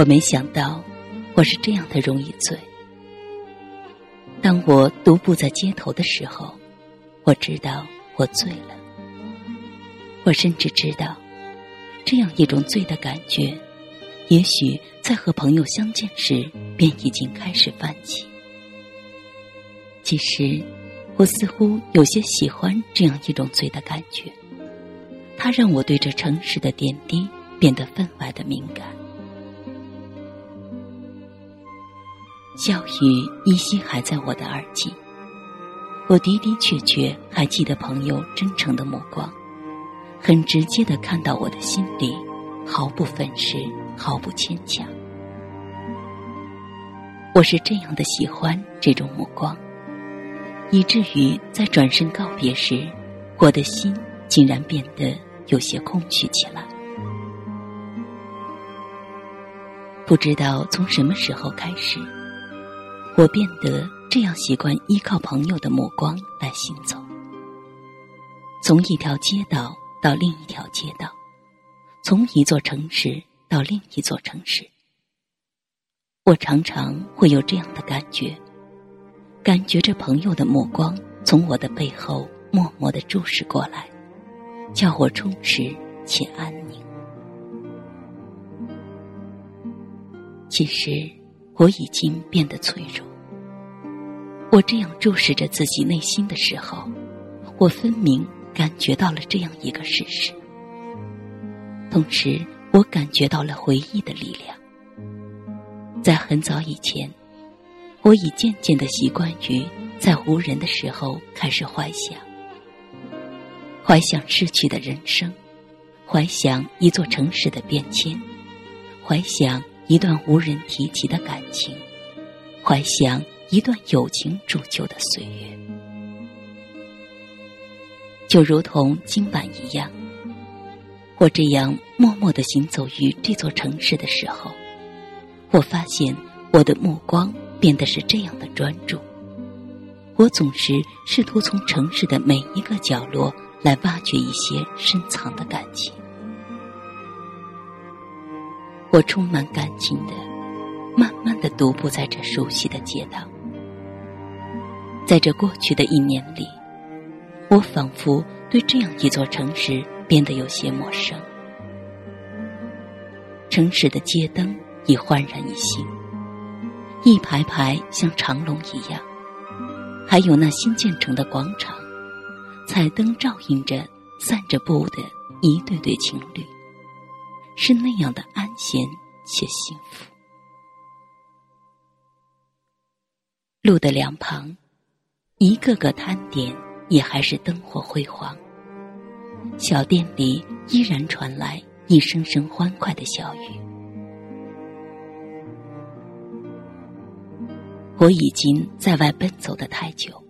我没想到，我是这样的容易醉。当我独步在街头的时候，我知道我醉了。我甚至知道，这样一种醉的感觉，也许在和朋友相见时便已经开始泛起。其实，我似乎有些喜欢这样一种醉的感觉，它让我对这城市的点滴变得分外的敏感。笑语依稀还在我的耳际，我的的确确还记得朋友真诚的目光。很直接的看到我的心里，毫不粉饰，毫不牵强。我是这样的喜欢这种目光，以至于在转身告别时，我的心竟然变得有些空虚起来。不知道从什么时候开始，我变得这样习惯依靠朋友的目光来行走，从一条街道。到另一条街道，从一座城市到另一座城市，我常常会有这样的感觉，感觉着朋友的目光从我的背后默默的注视过来，叫我充实且安宁。其实我已经变得脆弱，我这样注视着自己内心的时候，我分明。感觉到了这样一个事实，同时我感觉到了回忆的力量。在很早以前，我已渐渐的习惯于在无人的时候开始怀想，怀想逝去的人生，怀想一座城市的变迁，怀想一段无人提起的感情，怀想一段友情铸就的岁月。就如同今晚一样，我这样默默的行走于这座城市的时候，我发现我的目光变得是这样的专注。我总是试图从城市的每一个角落来挖掘一些深藏的感情。我充满感情的，慢慢的独步在这熟悉的街道，在这过去的一年里。我仿佛对这样一座城市变得有些陌生。城市的街灯已焕然一新，一排排像长龙一样，还有那新建成的广场，彩灯照映着散着步的一对对情侣，是那样的安闲且幸福。路的两旁，一个个摊点。也还是灯火辉煌，小店里依然传来一声声欢快的笑语。我已经在外奔走的太久，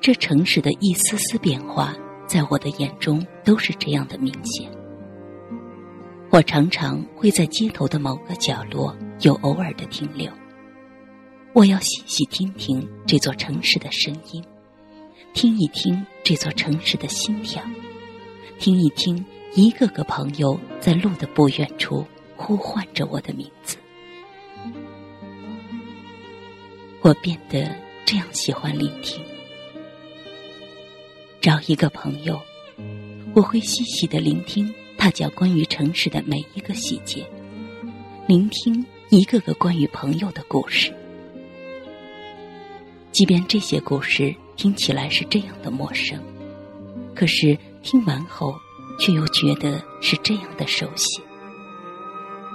这城市的一丝丝变化，在我的眼中都是这样的明显。我常常会在街头的某个角落有偶尔的停留，我要细细听听这座城市的声音。听一听这座城市的心跳，听一听一个个朋友在路的不远处呼唤着我的名字。我变得这样喜欢聆听。找一个朋友，我会细细的聆听他讲关于城市的每一个细节，聆听一个个关于朋友的故事，即便这些故事。听起来是这样的陌生，可是听完后，却又觉得是这样的熟悉，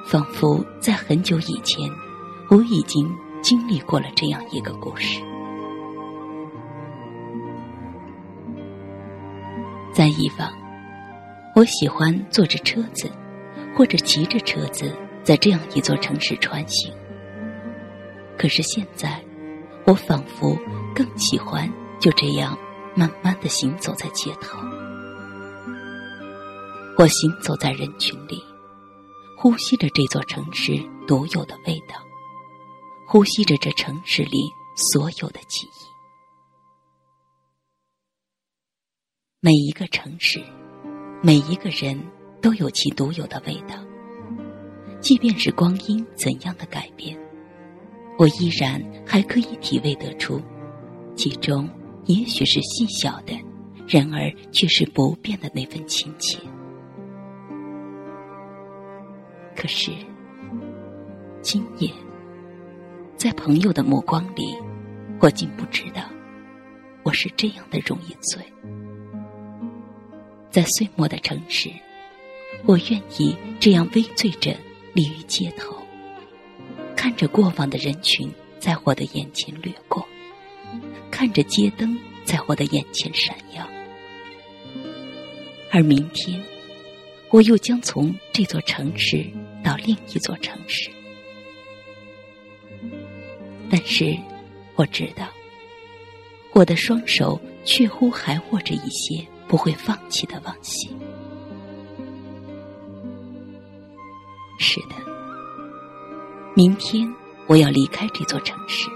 仿佛在很久以前，我已经经历过了这样一个故事。在以往，我喜欢坐着车子，或者骑着车子，在这样一座城市穿行。可是现在，我仿佛更喜欢。就这样，慢慢的行走在街头。我行走在人群里，呼吸着这座城市独有的味道，呼吸着这城市里所有的记忆。每一个城市，每一个人都有其独有的味道。即便是光阴怎样的改变，我依然还可以体味得出，其中也许是细小的，然而却是不变的那份亲切。可是，今夜，在朋友的目光里，我竟不知道，我是这样的容易醉。在岁末的城市，我愿意这样微醉着立于街头，看着过往的人群在我的眼前掠过，看着街灯在我的眼前闪耀，而明天，我又将从这座城市到另一座城市。但是，我知道，我的双手却乎还握着一些。不会放弃的往昔。是的，明天我要离开这座城市，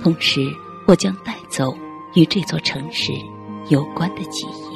同时我将带走与这座城市有关的记忆。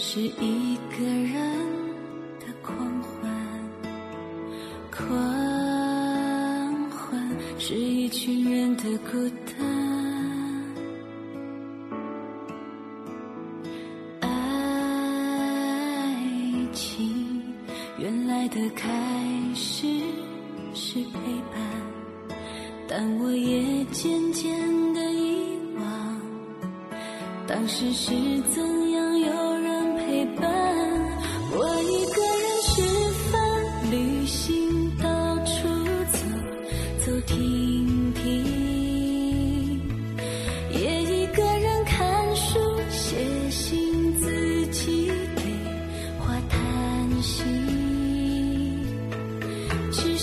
是一个人的狂欢，狂欢是一群人的孤单。爱情原来的开始是陪伴。但我也渐渐的遗忘，当时是怎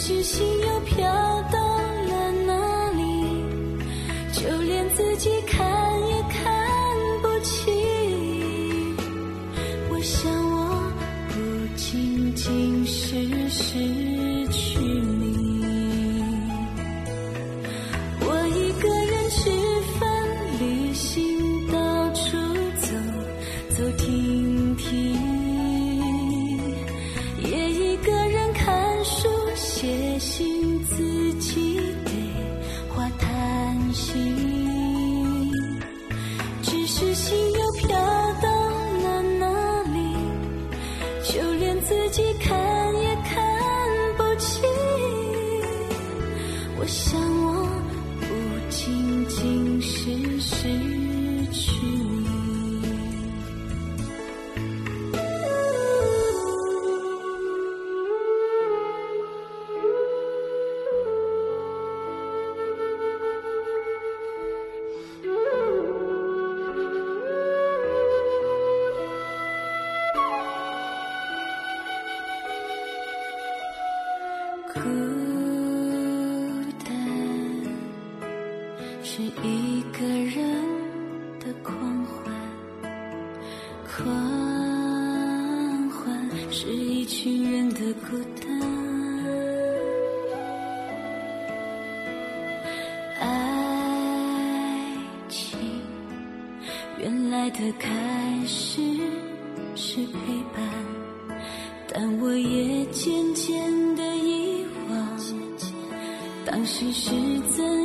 只是心的开始是陪伴，但我也渐渐的遗忘，当时是怎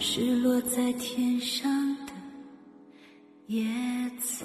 是落在天上的叶子。